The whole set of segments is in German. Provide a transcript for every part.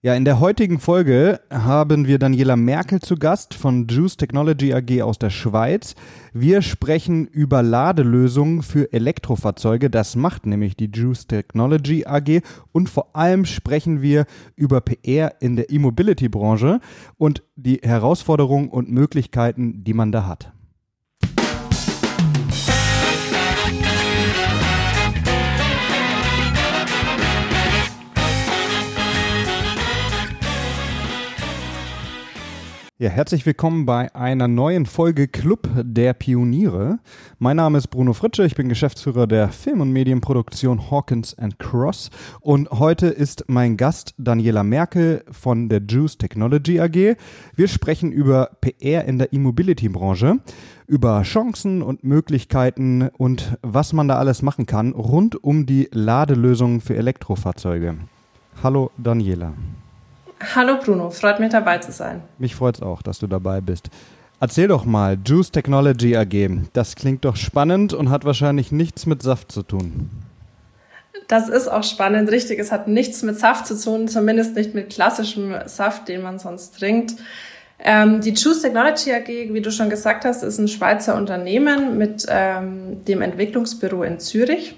Ja, in der heutigen Folge haben wir Daniela Merkel zu Gast von Juice Technology AG aus der Schweiz. Wir sprechen über Ladelösungen für Elektrofahrzeuge. Das macht nämlich die Juice Technology AG. Und vor allem sprechen wir über PR in der E-Mobility-Branche und die Herausforderungen und Möglichkeiten, die man da hat. Ja, herzlich willkommen bei einer neuen Folge Club der Pioniere. Mein Name ist Bruno Fritsche, ich bin Geschäftsführer der Film- und Medienproduktion Hawkins Cross und heute ist mein Gast Daniela Merkel von der Juice Technology AG. Wir sprechen über PR in der E-Mobility-Branche, über Chancen und Möglichkeiten und was man da alles machen kann rund um die Ladelösungen für Elektrofahrzeuge. Hallo Daniela. Hallo Bruno, freut mich dabei zu sein. Mich freut es auch, dass du dabei bist. Erzähl doch mal, Juice Technology AG. Das klingt doch spannend und hat wahrscheinlich nichts mit Saft zu tun. Das ist auch spannend, richtig. Es hat nichts mit Saft zu tun, zumindest nicht mit klassischem Saft, den man sonst trinkt. Ähm, die Juice Technology AG, wie du schon gesagt hast, ist ein Schweizer Unternehmen mit ähm, dem Entwicklungsbüro in Zürich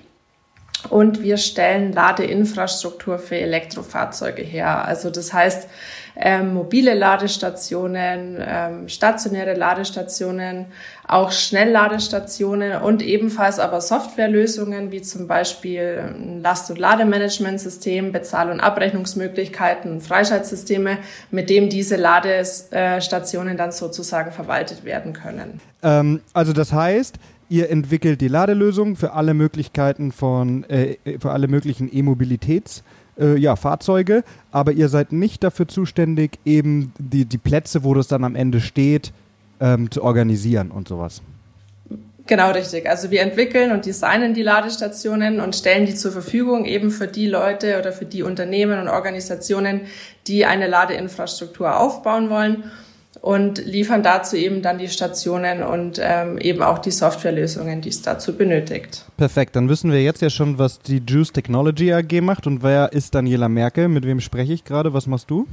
und wir stellen Ladeinfrastruktur für Elektrofahrzeuge her. Also das heißt, ähm, mobile Ladestationen, ähm, stationäre Ladestationen, auch Schnellladestationen und ebenfalls aber Softwarelösungen wie zum Beispiel ein Last- und Lademanagementsystem, Bezahl- und Abrechnungsmöglichkeiten, Freischaltsysteme, mit dem diese Ladestationen dann sozusagen verwaltet werden können. Ähm, also das heißt, Ihr entwickelt die Ladelösung für alle Möglichkeiten von, äh, für alle möglichen E-Mobilitäts- äh, ja, Fahrzeuge, aber ihr seid nicht dafür zuständig, eben die, die Plätze, wo das dann am Ende steht, ähm, zu organisieren und sowas. Genau richtig. Also wir entwickeln und designen die Ladestationen und stellen die zur Verfügung eben für die Leute oder für die Unternehmen und Organisationen, die eine Ladeinfrastruktur aufbauen wollen und liefern dazu eben dann die Stationen und ähm, eben auch die Softwarelösungen, die es dazu benötigt. Perfekt, dann wissen wir jetzt ja schon, was die Juice Technology AG macht und wer ist Daniela Merkel? Mit wem spreche ich gerade? Was machst du?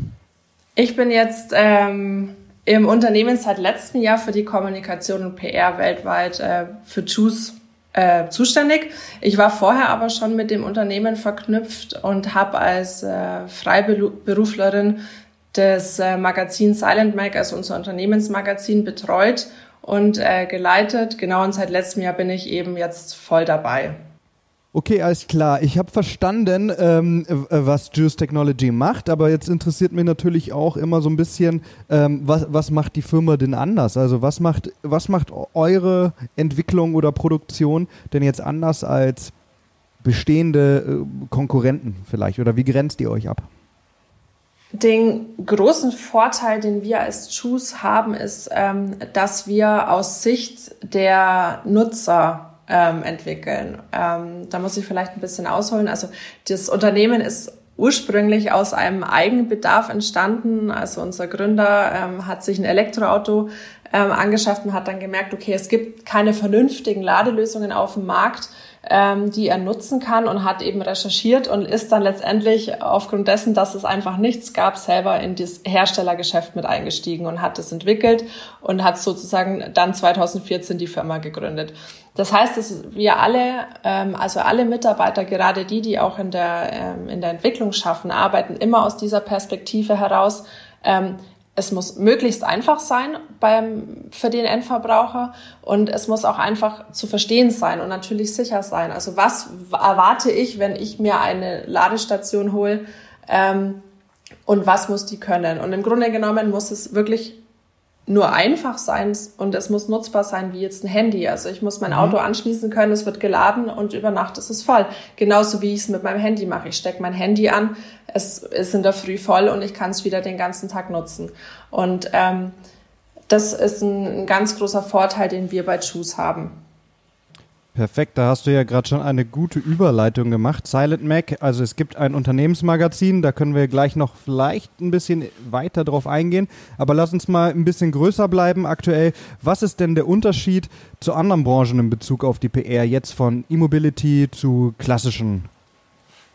Ich bin jetzt ähm, im Unternehmen seit letztem Jahr für die Kommunikation und PR weltweit äh, für Juice äh, zuständig. Ich war vorher aber schon mit dem Unternehmen verknüpft und habe als äh, Freiberuflerin das äh, Magazin Silent Mag, also unser Unternehmensmagazin, betreut und äh, geleitet. Genau, und seit letztem Jahr bin ich eben jetzt voll dabei. Okay, alles klar. Ich habe verstanden, ähm, was Juice Technology macht, aber jetzt interessiert mich natürlich auch immer so ein bisschen, ähm, was, was macht die Firma denn anders? Also was macht, was macht eure Entwicklung oder Produktion denn jetzt anders als bestehende äh, Konkurrenten vielleicht? Oder wie grenzt ihr euch ab? Den großen Vorteil, den wir als Choose haben, ist, ähm, dass wir aus Sicht der Nutzer ähm, entwickeln. Ähm, da muss ich vielleicht ein bisschen ausholen. Also das Unternehmen ist ursprünglich aus einem Eigenbedarf entstanden. Also unser Gründer ähm, hat sich ein Elektroauto ähm, angeschafft und hat dann gemerkt, okay, es gibt keine vernünftigen Ladelösungen auf dem Markt ähm, die er nutzen kann und hat eben recherchiert und ist dann letztendlich aufgrund dessen, dass es einfach nichts gab, selber in das Herstellergeschäft mit eingestiegen und hat es entwickelt und hat sozusagen dann 2014 die Firma gegründet. Das heißt, dass wir alle, ähm, also alle Mitarbeiter, gerade die, die auch in der, ähm, in der Entwicklung schaffen, arbeiten immer aus dieser Perspektive heraus, ähm, es muss möglichst einfach sein beim, für den Endverbraucher und es muss auch einfach zu verstehen sein und natürlich sicher sein. Also was erwarte ich, wenn ich mir eine Ladestation hole ähm, und was muss die können? Und im Grunde genommen muss es wirklich nur einfach sein und es muss nutzbar sein wie jetzt ein Handy. Also ich muss mein mhm. Auto anschließen können, es wird geladen und über Nacht ist es voll. Genauso wie ich es mit meinem Handy mache. Ich stecke mein Handy an, es ist in der Früh voll und ich kann es wieder den ganzen Tag nutzen. Und ähm, das ist ein, ein ganz großer Vorteil, den wir bei Choose haben. Perfekt, da hast du ja gerade schon eine gute Überleitung gemacht. Silent Mac, also es gibt ein Unternehmensmagazin, da können wir gleich noch vielleicht ein bisschen weiter drauf eingehen. Aber lass uns mal ein bisschen größer bleiben aktuell. Was ist denn der Unterschied zu anderen Branchen in Bezug auf die PR jetzt von E-Mobility zu klassischen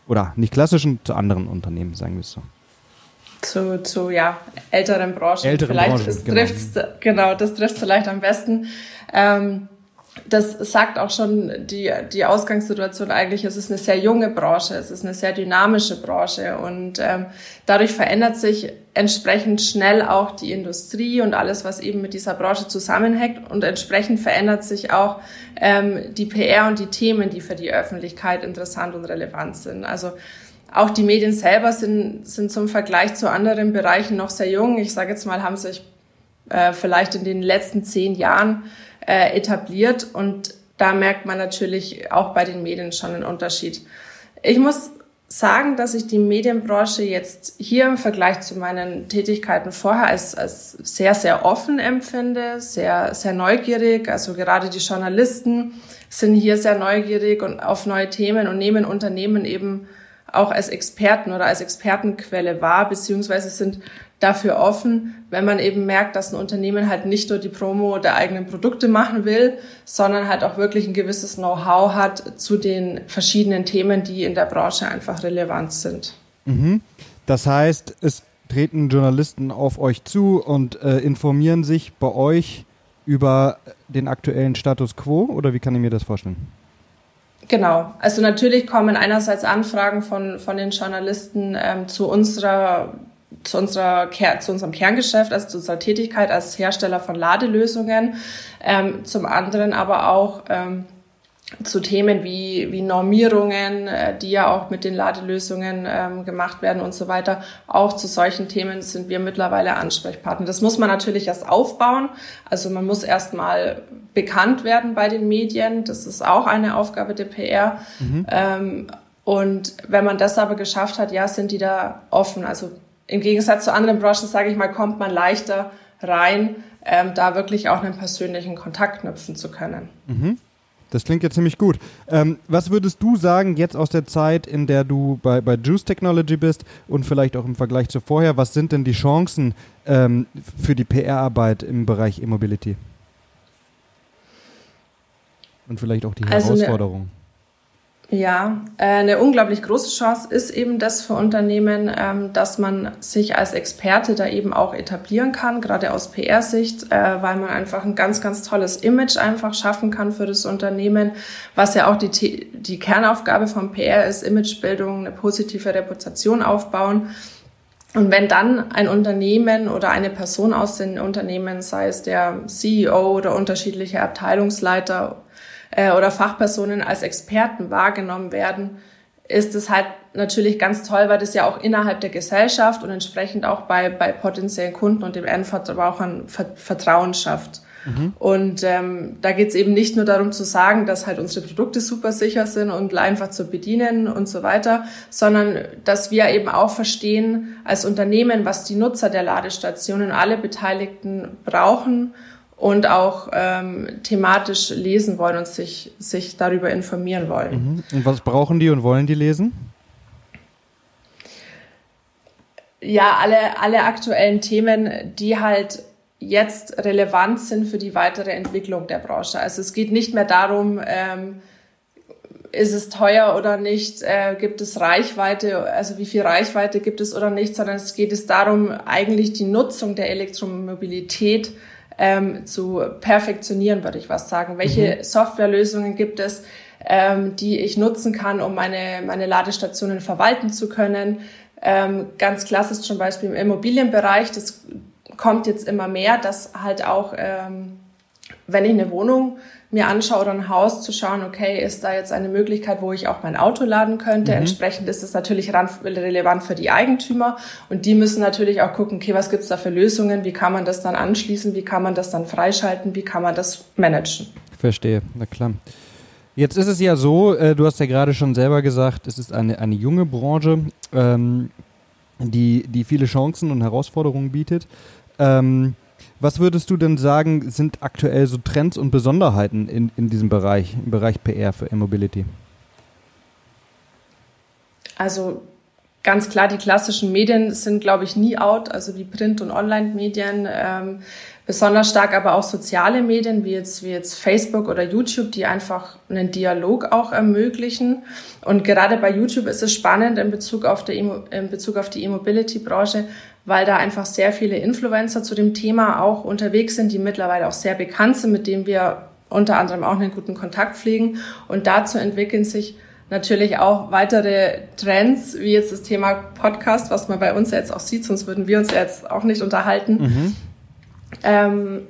oder nicht klassischen, zu anderen Unternehmen, sagen wir es so? zu, zu ja, älteren Branchen. Ältere vielleicht Branchen, genau. trifft's, genau, das trifft vielleicht am besten. Ähm, das sagt auch schon die, die Ausgangssituation eigentlich. Es ist eine sehr junge Branche, es ist eine sehr dynamische Branche und ähm, dadurch verändert sich entsprechend schnell auch die Industrie und alles, was eben mit dieser Branche zusammenhängt und entsprechend verändert sich auch ähm, die PR und die Themen, die für die Öffentlichkeit interessant und relevant sind. Also auch die Medien selber sind, sind zum Vergleich zu anderen Bereichen noch sehr jung. Ich sage jetzt mal, haben sich äh, vielleicht in den letzten zehn Jahren äh, etabliert und da merkt man natürlich auch bei den Medien schon einen Unterschied. Ich muss sagen, dass ich die Medienbranche jetzt hier im Vergleich zu meinen Tätigkeiten vorher als, als sehr, sehr offen empfinde, sehr, sehr neugierig. Also gerade die Journalisten sind hier sehr neugierig und auf neue Themen und nehmen Unternehmen eben auch als Experten oder als Expertenquelle wahr, beziehungsweise sind dafür offen, wenn man eben merkt, dass ein Unternehmen halt nicht nur die Promo der eigenen Produkte machen will, sondern halt auch wirklich ein gewisses Know-how hat zu den verschiedenen Themen, die in der Branche einfach relevant sind. Mhm. Das heißt, es treten Journalisten auf euch zu und äh, informieren sich bei euch über den aktuellen Status quo oder wie kann ich mir das vorstellen? Genau. Also natürlich kommen einerseits Anfragen von, von den Journalisten ähm, zu unserer zu, unserer, zu unserem Kerngeschäft, also zu unserer Tätigkeit als Hersteller von Ladelösungen, ähm, zum anderen aber auch ähm, zu Themen wie, wie Normierungen, äh, die ja auch mit den Ladelösungen ähm, gemacht werden und so weiter. Auch zu solchen Themen sind wir mittlerweile Ansprechpartner. Das muss man natürlich erst aufbauen. Also man muss erstmal bekannt werden bei den Medien. Das ist auch eine Aufgabe der PR. Mhm. Ähm, und wenn man das aber geschafft hat, ja, sind die da offen. Also im Gegensatz zu anderen Branchen, sage ich mal, kommt man leichter rein, ähm, da wirklich auch einen persönlichen Kontakt knüpfen zu können. Mhm. Das klingt ja ziemlich gut. Ähm, was würdest du sagen, jetzt aus der Zeit, in der du bei, bei Juice Technology bist und vielleicht auch im Vergleich zu vorher, was sind denn die Chancen ähm, für die PR-Arbeit im Bereich E-Mobility? Und vielleicht auch die also Herausforderungen. Ja, äh, eine unglaublich große Chance ist eben das für Unternehmen, ähm, dass man sich als Experte da eben auch etablieren kann, gerade aus PR-Sicht, äh, weil man einfach ein ganz, ganz tolles Image einfach schaffen kann für das Unternehmen, was ja auch die, die Kernaufgabe von PR ist, Imagebildung, eine positive Reputation aufbauen. Und wenn dann ein Unternehmen oder eine Person aus den Unternehmen, sei es der CEO oder unterschiedliche Abteilungsleiter äh, oder Fachpersonen als Experten wahrgenommen werden, ist es halt natürlich ganz toll, weil das ja auch innerhalb der Gesellschaft und entsprechend auch bei, bei potenziellen Kunden und dem Endverbrauchern Vertrauen schafft. Mhm. Und ähm, da geht es eben nicht nur darum zu sagen, dass halt unsere Produkte super sicher sind und einfach zu bedienen und so weiter, sondern dass wir eben auch verstehen als Unternehmen, was die Nutzer der Ladestationen, alle Beteiligten brauchen und auch ähm, thematisch lesen wollen und sich, sich darüber informieren wollen. Mhm. Und was brauchen die und wollen die lesen? Ja, alle, alle aktuellen Themen, die halt jetzt relevant sind für die weitere Entwicklung der Branche. Also es geht nicht mehr darum, ähm, ist es teuer oder nicht, äh, gibt es Reichweite, also wie viel Reichweite gibt es oder nicht, sondern es geht es darum, eigentlich die Nutzung der Elektromobilität ähm, zu perfektionieren, würde ich was sagen. Welche mhm. Softwarelösungen gibt es, ähm, die ich nutzen kann, um meine, meine Ladestationen verwalten zu können? Ähm, ganz klassisch zum Beispiel im Immobilienbereich, das kommt jetzt immer mehr, dass halt auch, ähm, wenn ich eine Wohnung mir anschaue oder ein Haus, zu schauen, okay, ist da jetzt eine Möglichkeit, wo ich auch mein Auto laden könnte. Mhm. Entsprechend ist es natürlich relevant für die Eigentümer und die müssen natürlich auch gucken, okay, was gibt's da für Lösungen, wie kann man das dann anschließen, wie kann man das dann freischalten, wie kann man das managen. Verstehe, na klar. Jetzt ist es ja so, äh, du hast ja gerade schon selber gesagt, es ist eine, eine junge Branche, ähm, die, die viele Chancen und Herausforderungen bietet. Ähm, was würdest du denn sagen, sind aktuell so Trends und Besonderheiten in, in diesem Bereich, im Bereich PR für E-Mobility? Also ganz klar, die klassischen Medien sind, glaube ich, nie out, also wie Print- und Online-Medien. Ähm, besonders stark aber auch soziale Medien wie jetzt, wie jetzt Facebook oder YouTube, die einfach einen Dialog auch ermöglichen. Und gerade bei YouTube ist es spannend in Bezug auf, der, in Bezug auf die E-Mobility-Branche, weil da einfach sehr viele Influencer zu dem Thema auch unterwegs sind, die mittlerweile auch sehr bekannt sind, mit denen wir unter anderem auch einen guten Kontakt pflegen. Und dazu entwickeln sich natürlich auch weitere Trends, wie jetzt das Thema Podcast, was man bei uns jetzt auch sieht, sonst würden wir uns jetzt auch nicht unterhalten. Mhm. Ähm,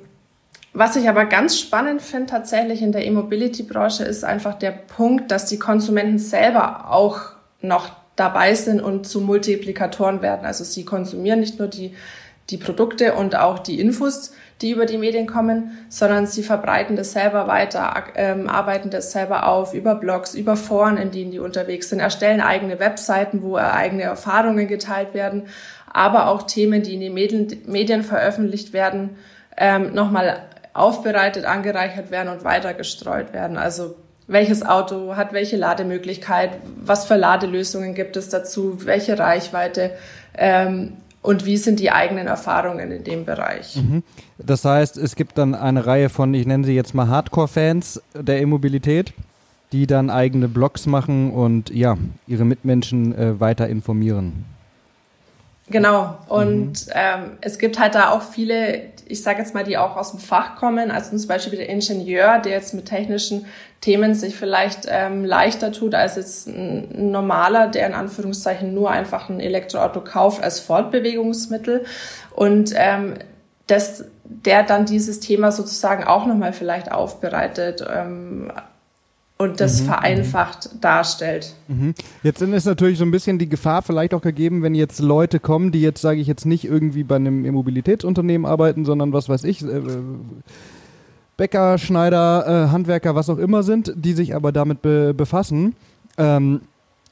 was ich aber ganz spannend finde tatsächlich in der E-Mobility-Branche ist einfach der Punkt, dass die Konsumenten selber auch noch dabei sind und zu Multiplikatoren werden. Also sie konsumieren nicht nur die, die Produkte und auch die Infos, die über die Medien kommen, sondern sie verbreiten das selber weiter, ähm, arbeiten das selber auf über Blogs, über Foren, in denen die unterwegs sind, erstellen eigene Webseiten, wo eigene Erfahrungen geteilt werden, aber auch Themen, die in den Medien, veröffentlicht werden, ähm, nochmal aufbereitet, angereichert werden und weiter gestreut werden. Also welches Auto hat welche Lademöglichkeit, was für Ladelösungen gibt es dazu, welche Reichweite ähm, und wie sind die eigenen Erfahrungen in dem Bereich. Mhm. Das heißt, es gibt dann eine Reihe von, ich nenne sie jetzt mal Hardcore-Fans der E-Mobilität, die dann eigene Blogs machen und ja, ihre Mitmenschen äh, weiter informieren. Genau. Und mhm. ähm, es gibt halt da auch viele, ich sage jetzt mal, die auch aus dem Fach kommen. Also zum Beispiel der Ingenieur, der jetzt mit technischen Themen sich vielleicht ähm, leichter tut als jetzt ein normaler, der in Anführungszeichen nur einfach ein Elektroauto kauft als Fortbewegungsmittel. Und ähm, dass der dann dieses Thema sozusagen auch nochmal vielleicht aufbereitet. Ähm, und das mhm, vereinfacht mhm. darstellt. Mhm. Jetzt ist natürlich so ein bisschen die Gefahr vielleicht auch gegeben, wenn jetzt Leute kommen, die jetzt, sage ich jetzt nicht irgendwie bei einem Immobilitätsunternehmen arbeiten, sondern was weiß ich, äh, Bäcker, Schneider, äh, Handwerker, was auch immer sind, die sich aber damit be befassen. Ähm,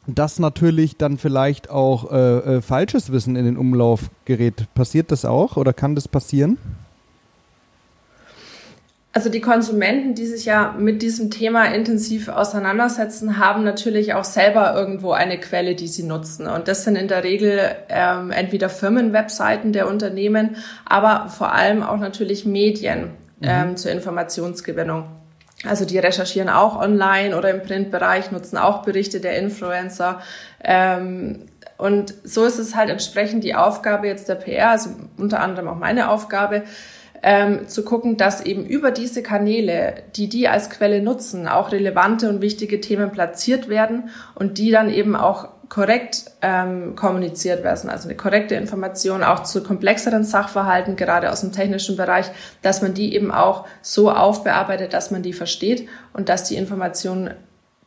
dass natürlich dann vielleicht auch äh, äh falsches Wissen in den Umlauf gerät. Passiert das auch oder kann das passieren? Also die Konsumenten, die sich ja mit diesem Thema intensiv auseinandersetzen, haben natürlich auch selber irgendwo eine Quelle, die sie nutzen. Und das sind in der Regel ähm, entweder Firmenwebseiten der Unternehmen, aber vor allem auch natürlich Medien mhm. ähm, zur Informationsgewinnung. Also die recherchieren auch online oder im Printbereich, nutzen auch Berichte der Influencer. Ähm, und so ist es halt entsprechend die Aufgabe jetzt der PR, also unter anderem auch meine Aufgabe, ähm, zu gucken, dass eben über diese Kanäle, die die als Quelle nutzen, auch relevante und wichtige Themen platziert werden und die dann eben auch korrekt ähm, kommuniziert werden, also eine korrekte Information auch zu komplexeren Sachverhalten, gerade aus dem technischen Bereich, dass man die eben auch so aufbearbeitet, dass man die versteht und dass die Informationen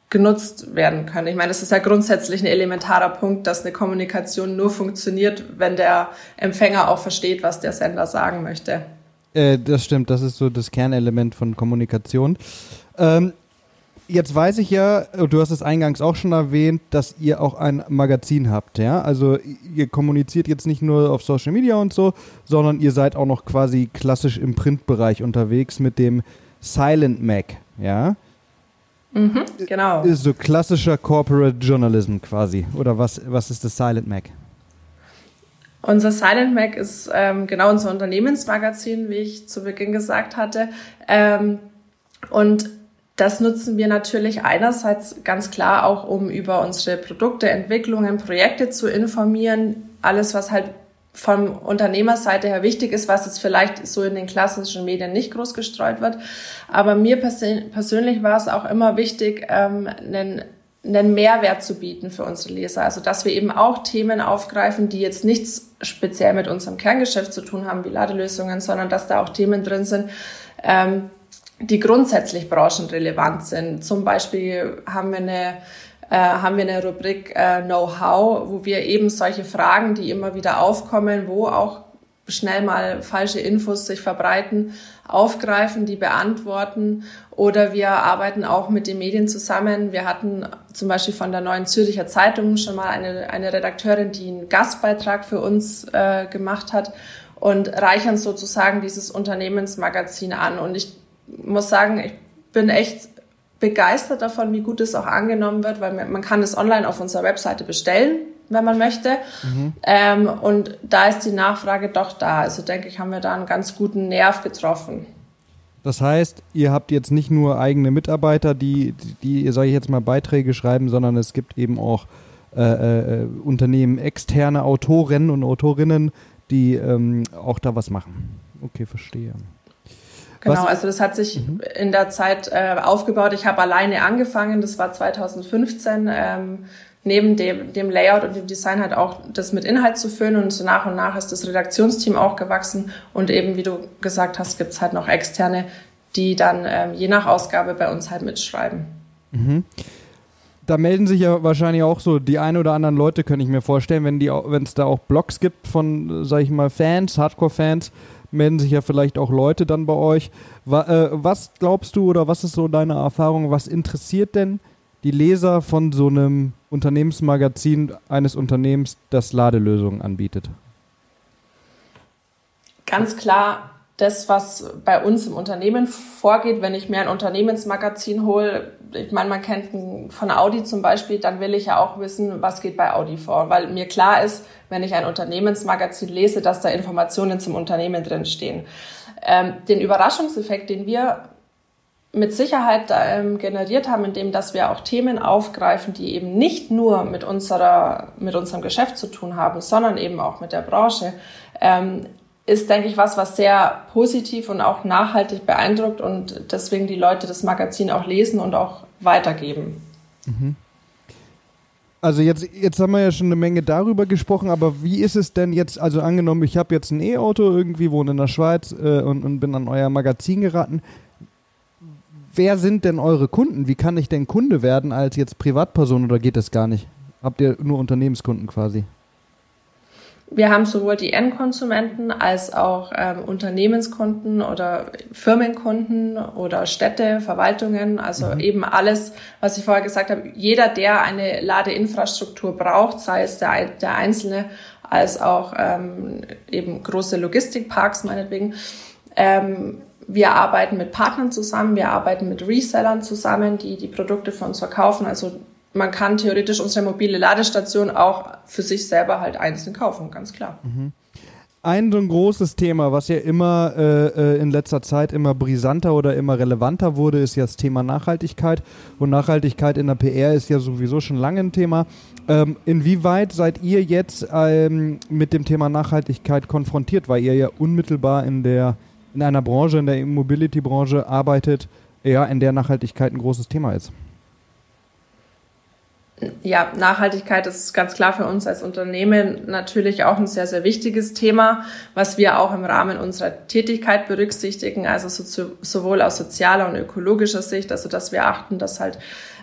genutzt werden können. Ich meine, das ist ja grundsätzlich ein elementarer Punkt, dass eine Kommunikation nur funktioniert, wenn der Empfänger auch versteht, was der Sender sagen möchte. Äh, das stimmt, das ist so das Kernelement von Kommunikation. Ähm, jetzt weiß ich ja, du hast es eingangs auch schon erwähnt, dass ihr auch ein Magazin habt, ja? Also ihr kommuniziert jetzt nicht nur auf Social Media und so, sondern ihr seid auch noch quasi klassisch im Printbereich unterwegs mit dem Silent Mac, ja? Mhm, genau. Ist so klassischer Corporate Journalism quasi. Oder was, was ist das Silent Mac? Unser Silent Mac ist ähm, genau unser Unternehmensmagazin, wie ich zu Beginn gesagt hatte. Ähm, und das nutzen wir natürlich einerseits ganz klar auch, um über unsere Produkte, Entwicklungen, Projekte zu informieren. Alles, was halt von Unternehmerseite her wichtig ist, was jetzt vielleicht so in den klassischen Medien nicht groß gestreut wird. Aber mir persönlich war es auch immer wichtig, ähm, einen einen Mehrwert zu bieten für unsere Leser. Also dass wir eben auch Themen aufgreifen, die jetzt nichts speziell mit unserem Kerngeschäft zu tun haben, wie Ladelösungen, sondern dass da auch Themen drin sind, ähm, die grundsätzlich branchenrelevant sind. Zum Beispiel haben wir eine äh, haben wir eine Rubrik äh, Know-how, wo wir eben solche Fragen, die immer wieder aufkommen, wo auch schnell mal falsche Infos sich verbreiten, aufgreifen, die beantworten. Oder wir arbeiten auch mit den Medien zusammen. Wir hatten zum Beispiel von der Neuen Zürcher Zeitung schon mal eine, eine Redakteurin, die einen Gastbeitrag für uns äh, gemacht hat und reichern sozusagen dieses Unternehmensmagazin an. Und ich muss sagen, ich bin echt begeistert davon, wie gut es auch angenommen wird, weil man kann es online auf unserer Webseite bestellen wenn man möchte. Mhm. Ähm, und da ist die Nachfrage doch da. Also denke ich, haben wir da einen ganz guten Nerv getroffen. Das heißt, ihr habt jetzt nicht nur eigene Mitarbeiter, die, die, sage ich jetzt mal, Beiträge schreiben, sondern es gibt eben auch äh, äh, Unternehmen, externe Autorinnen und Autorinnen, die ähm, auch da was machen. Okay, verstehe. Genau, was? also das hat sich mhm. in der Zeit äh, aufgebaut. Ich habe alleine angefangen, das war 2015. Ähm, neben dem, dem Layout und dem Design halt auch das mit Inhalt zu füllen und so nach und nach ist das Redaktionsteam auch gewachsen und eben, wie du gesagt hast, gibt's halt noch externe, die dann ähm, je nach Ausgabe bei uns halt mitschreiben. Mhm. Da melden sich ja wahrscheinlich auch so die ein oder anderen Leute, könnte ich mir vorstellen, wenn wenn es da auch Blogs gibt von, sag ich mal, Fans, Hardcore-Fans, melden sich ja vielleicht auch Leute dann bei euch. Äh, was glaubst du oder was ist so deine Erfahrung? Was interessiert denn die Leser von so einem Unternehmensmagazin eines Unternehmens, das Ladelösungen anbietet? Ganz klar das, was bei uns im Unternehmen vorgeht. Wenn ich mir ein Unternehmensmagazin hole, ich meine, man kennt von Audi zum Beispiel, dann will ich ja auch wissen, was geht bei Audi vor. Weil mir klar ist, wenn ich ein Unternehmensmagazin lese, dass da Informationen zum Unternehmen drinstehen. Ähm, den Überraschungseffekt, den wir mit Sicherheit ähm, generiert haben, indem dass wir auch Themen aufgreifen, die eben nicht nur mit unserer mit unserem Geschäft zu tun haben, sondern eben auch mit der Branche, ähm, ist denke ich was, was sehr positiv und auch nachhaltig beeindruckt und deswegen die Leute das Magazin auch lesen und auch weitergeben. Mhm. Also jetzt, jetzt haben wir ja schon eine Menge darüber gesprochen, aber wie ist es denn jetzt, also angenommen, ich habe jetzt ein E-Auto irgendwie, wohne in der Schweiz äh, und, und bin an euer Magazin geraten wer sind denn eure Kunden? Wie kann ich denn Kunde werden als jetzt Privatperson oder geht das gar nicht? Habt ihr nur Unternehmenskunden quasi? Wir haben sowohl die Endkonsumenten als auch ähm, Unternehmenskunden oder Firmenkunden oder Städte, Verwaltungen, also mhm. eben alles, was ich vorher gesagt habe. Jeder, der eine Ladeinfrastruktur braucht, sei es der, der Einzelne als auch ähm, eben große Logistikparks meinetwegen, ähm, wir arbeiten mit Partnern zusammen, wir arbeiten mit Resellern zusammen, die die Produkte von uns verkaufen. Also man kann theoretisch unsere mobile Ladestation auch für sich selber halt einzeln kaufen, ganz klar. Mhm. Ein so ein großes Thema, was ja immer äh, äh, in letzter Zeit immer brisanter oder immer relevanter wurde, ist ja das Thema Nachhaltigkeit. Und Nachhaltigkeit in der PR ist ja sowieso schon lange ein Thema. Ähm, inwieweit seid ihr jetzt ähm, mit dem Thema Nachhaltigkeit konfrontiert, weil ihr ja unmittelbar in der in einer Branche, in der Immobility-Branche arbeitet, ja, in der Nachhaltigkeit ein großes Thema ist. Ja, Nachhaltigkeit ist ganz klar für uns als Unternehmen natürlich auch ein sehr, sehr wichtiges Thema, was wir auch im Rahmen unserer Tätigkeit berücksichtigen, also so, sowohl aus sozialer und ökologischer Sicht, also dass wir achten, dass halt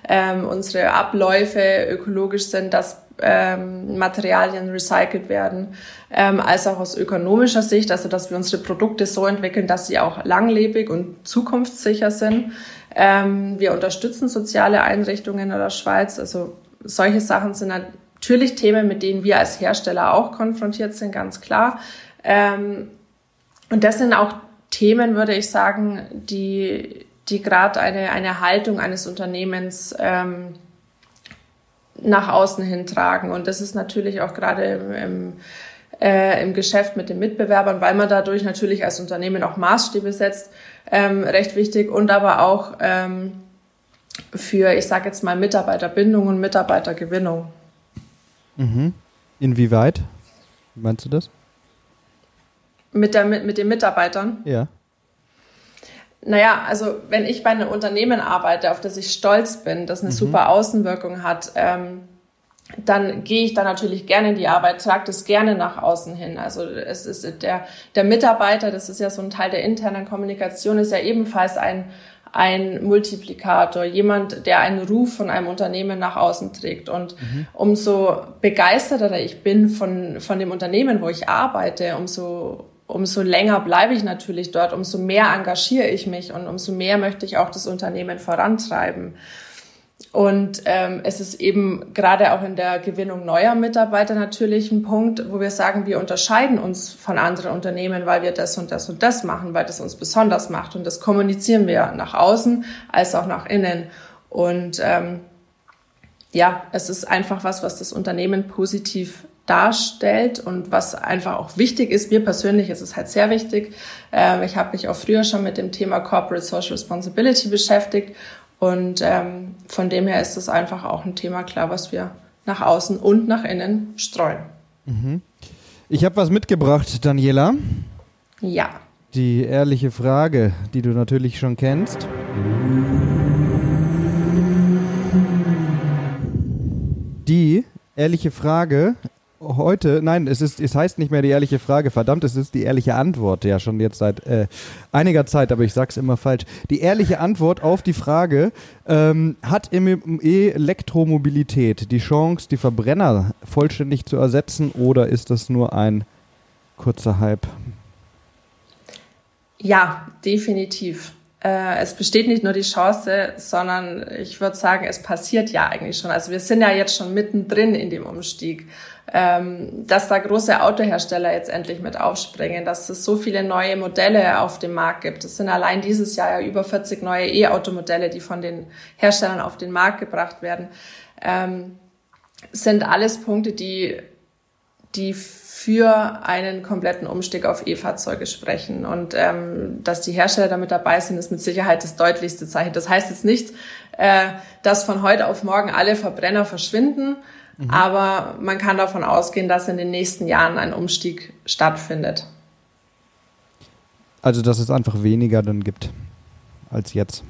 ähm, unsere Abläufe ökologisch sind, dass ähm, Materialien recycelt werden, ähm, als auch aus ökonomischer Sicht, also dass wir unsere Produkte so entwickeln, dass sie auch langlebig und zukunftssicher sind. Ähm, wir unterstützen soziale Einrichtungen in der Schweiz, also solche Sachen sind natürlich Themen, mit denen wir als Hersteller auch konfrontiert sind, ganz klar. Ähm, und das sind auch Themen, würde ich sagen, die, die gerade eine, eine Haltung eines Unternehmens ähm, nach außen hin tragen. Und das ist natürlich auch gerade im, im, äh, im Geschäft mit den Mitbewerbern, weil man dadurch natürlich als Unternehmen auch Maßstäbe setzt, ähm, recht wichtig und aber auch ähm, für, ich sage jetzt mal, Mitarbeiterbindung und Mitarbeitergewinnung. Mhm. Inwieweit? Wie meinst du das? Mit, der, mit, mit den Mitarbeitern? Ja. Naja, also wenn ich bei einem Unternehmen arbeite, auf das ich stolz bin, das eine mhm. super Außenwirkung hat, ähm, dann gehe ich da natürlich gerne in die Arbeit, trage das gerne nach außen hin. Also es ist der, der Mitarbeiter, das ist ja so ein Teil der internen Kommunikation, ist ja ebenfalls ein, ein Multiplikator, jemand, der einen Ruf von einem Unternehmen nach außen trägt. Und mhm. umso begeisterter ich bin von, von dem Unternehmen, wo ich arbeite, umso umso länger bleibe ich natürlich dort, umso mehr engagiere ich mich und umso mehr möchte ich auch das Unternehmen vorantreiben. Und ähm, es ist eben gerade auch in der Gewinnung neuer Mitarbeiter natürlich ein Punkt, wo wir sagen, wir unterscheiden uns von anderen Unternehmen, weil wir das und das und das machen, weil das uns besonders macht. Und das kommunizieren wir nach außen als auch nach innen. Und ähm, ja, es ist einfach was, was das Unternehmen positiv darstellt und was einfach auch wichtig ist. Mir persönlich ist es halt sehr wichtig. Ähm, ich habe mich auch früher schon mit dem Thema Corporate Social Responsibility beschäftigt und ähm, von dem her ist es einfach auch ein Thema, klar, was wir nach außen und nach innen streuen. Mhm. Ich habe was mitgebracht, Daniela. Ja. Die ehrliche Frage, die du natürlich schon kennst. Die ehrliche Frage heute, nein, es ist, es heißt nicht mehr die ehrliche Frage, verdammt, es ist die ehrliche Antwort, ja schon jetzt seit äh, einiger Zeit, aber ich sag's immer falsch. Die ehrliche Antwort auf die Frage, ähm, hat Elektromobilität die Chance, die Verbrenner vollständig zu ersetzen oder ist das nur ein kurzer Hype? Ja, definitiv. Äh, es besteht nicht nur die Chance, sondern ich würde sagen, es passiert ja eigentlich schon. Also wir sind ja jetzt schon mittendrin in dem Umstieg ähm, dass da große Autohersteller jetzt endlich mit aufspringen, dass es so viele neue Modelle auf dem Markt gibt. Es sind allein dieses Jahr ja über 40 neue E-Automodelle, die von den Herstellern auf den Markt gebracht werden. Ähm, sind alles Punkte, die, die für einen kompletten Umstieg auf E-Fahrzeuge sprechen. Und ähm, dass die Hersteller damit dabei sind, ist mit Sicherheit das deutlichste Zeichen. Das heißt jetzt nicht, äh, dass von heute auf morgen alle Verbrenner verschwinden, Mhm. Aber man kann davon ausgehen, dass in den nächsten Jahren ein Umstieg stattfindet. Also, dass es einfach weniger dann gibt als jetzt.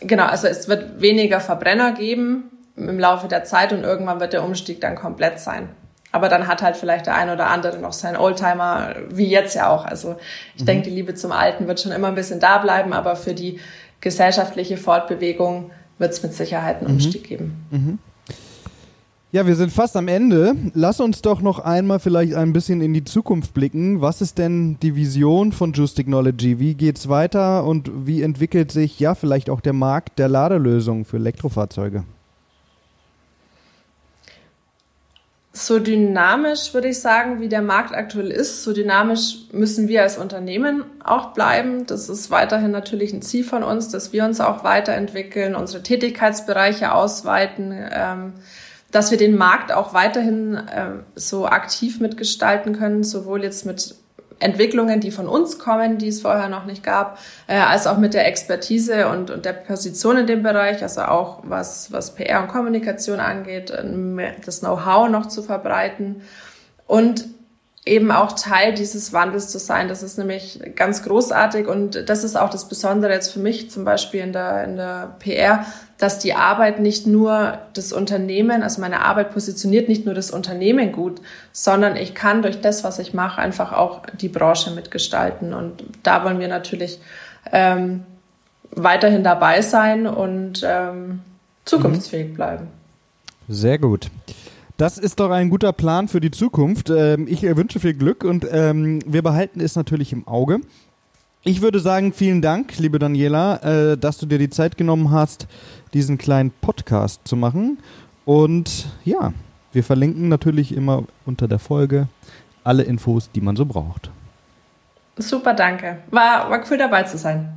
Genau, also es wird weniger Verbrenner geben im Laufe der Zeit und irgendwann wird der Umstieg dann komplett sein. Aber dann hat halt vielleicht der eine oder andere noch seinen Oldtimer, wie jetzt ja auch. Also ich mhm. denke, die Liebe zum Alten wird schon immer ein bisschen da bleiben, aber für die gesellschaftliche Fortbewegung wird es mit Sicherheit einen mhm. Umstieg geben. Mhm. Ja, wir sind fast am Ende. Lass uns doch noch einmal vielleicht ein bisschen in die Zukunft blicken. Was ist denn die Vision von Juice Technology? Wie geht's weiter und wie entwickelt sich ja vielleicht auch der Markt der Ladelösungen für Elektrofahrzeuge? So dynamisch würde ich sagen, wie der Markt aktuell ist, so dynamisch müssen wir als Unternehmen auch bleiben. Das ist weiterhin natürlich ein Ziel von uns, dass wir uns auch weiterentwickeln, unsere Tätigkeitsbereiche ausweiten. Ähm, dass wir den Markt auch weiterhin äh, so aktiv mitgestalten können, sowohl jetzt mit Entwicklungen, die von uns kommen, die es vorher noch nicht gab, äh, als auch mit der Expertise und, und der Position in dem Bereich, also auch was, was PR und Kommunikation angeht, äh, das Know-how noch zu verbreiten. Und eben auch Teil dieses Wandels zu sein. Das ist nämlich ganz großartig und das ist auch das Besondere jetzt für mich zum Beispiel in der, in der PR, dass die Arbeit nicht nur das Unternehmen, also meine Arbeit positioniert nicht nur das Unternehmen gut, sondern ich kann durch das, was ich mache, einfach auch die Branche mitgestalten. Und da wollen wir natürlich ähm, weiterhin dabei sein und ähm, zukunftsfähig bleiben. Sehr gut. Das ist doch ein guter Plan für die Zukunft. Ähm, ich wünsche viel Glück und ähm, wir behalten es natürlich im Auge. Ich würde sagen, vielen Dank, liebe Daniela, äh, dass du dir die Zeit genommen hast, diesen kleinen Podcast zu machen. Und ja, wir verlinken natürlich immer unter der Folge alle Infos, die man so braucht. Super, danke. War, war cool dabei zu sein.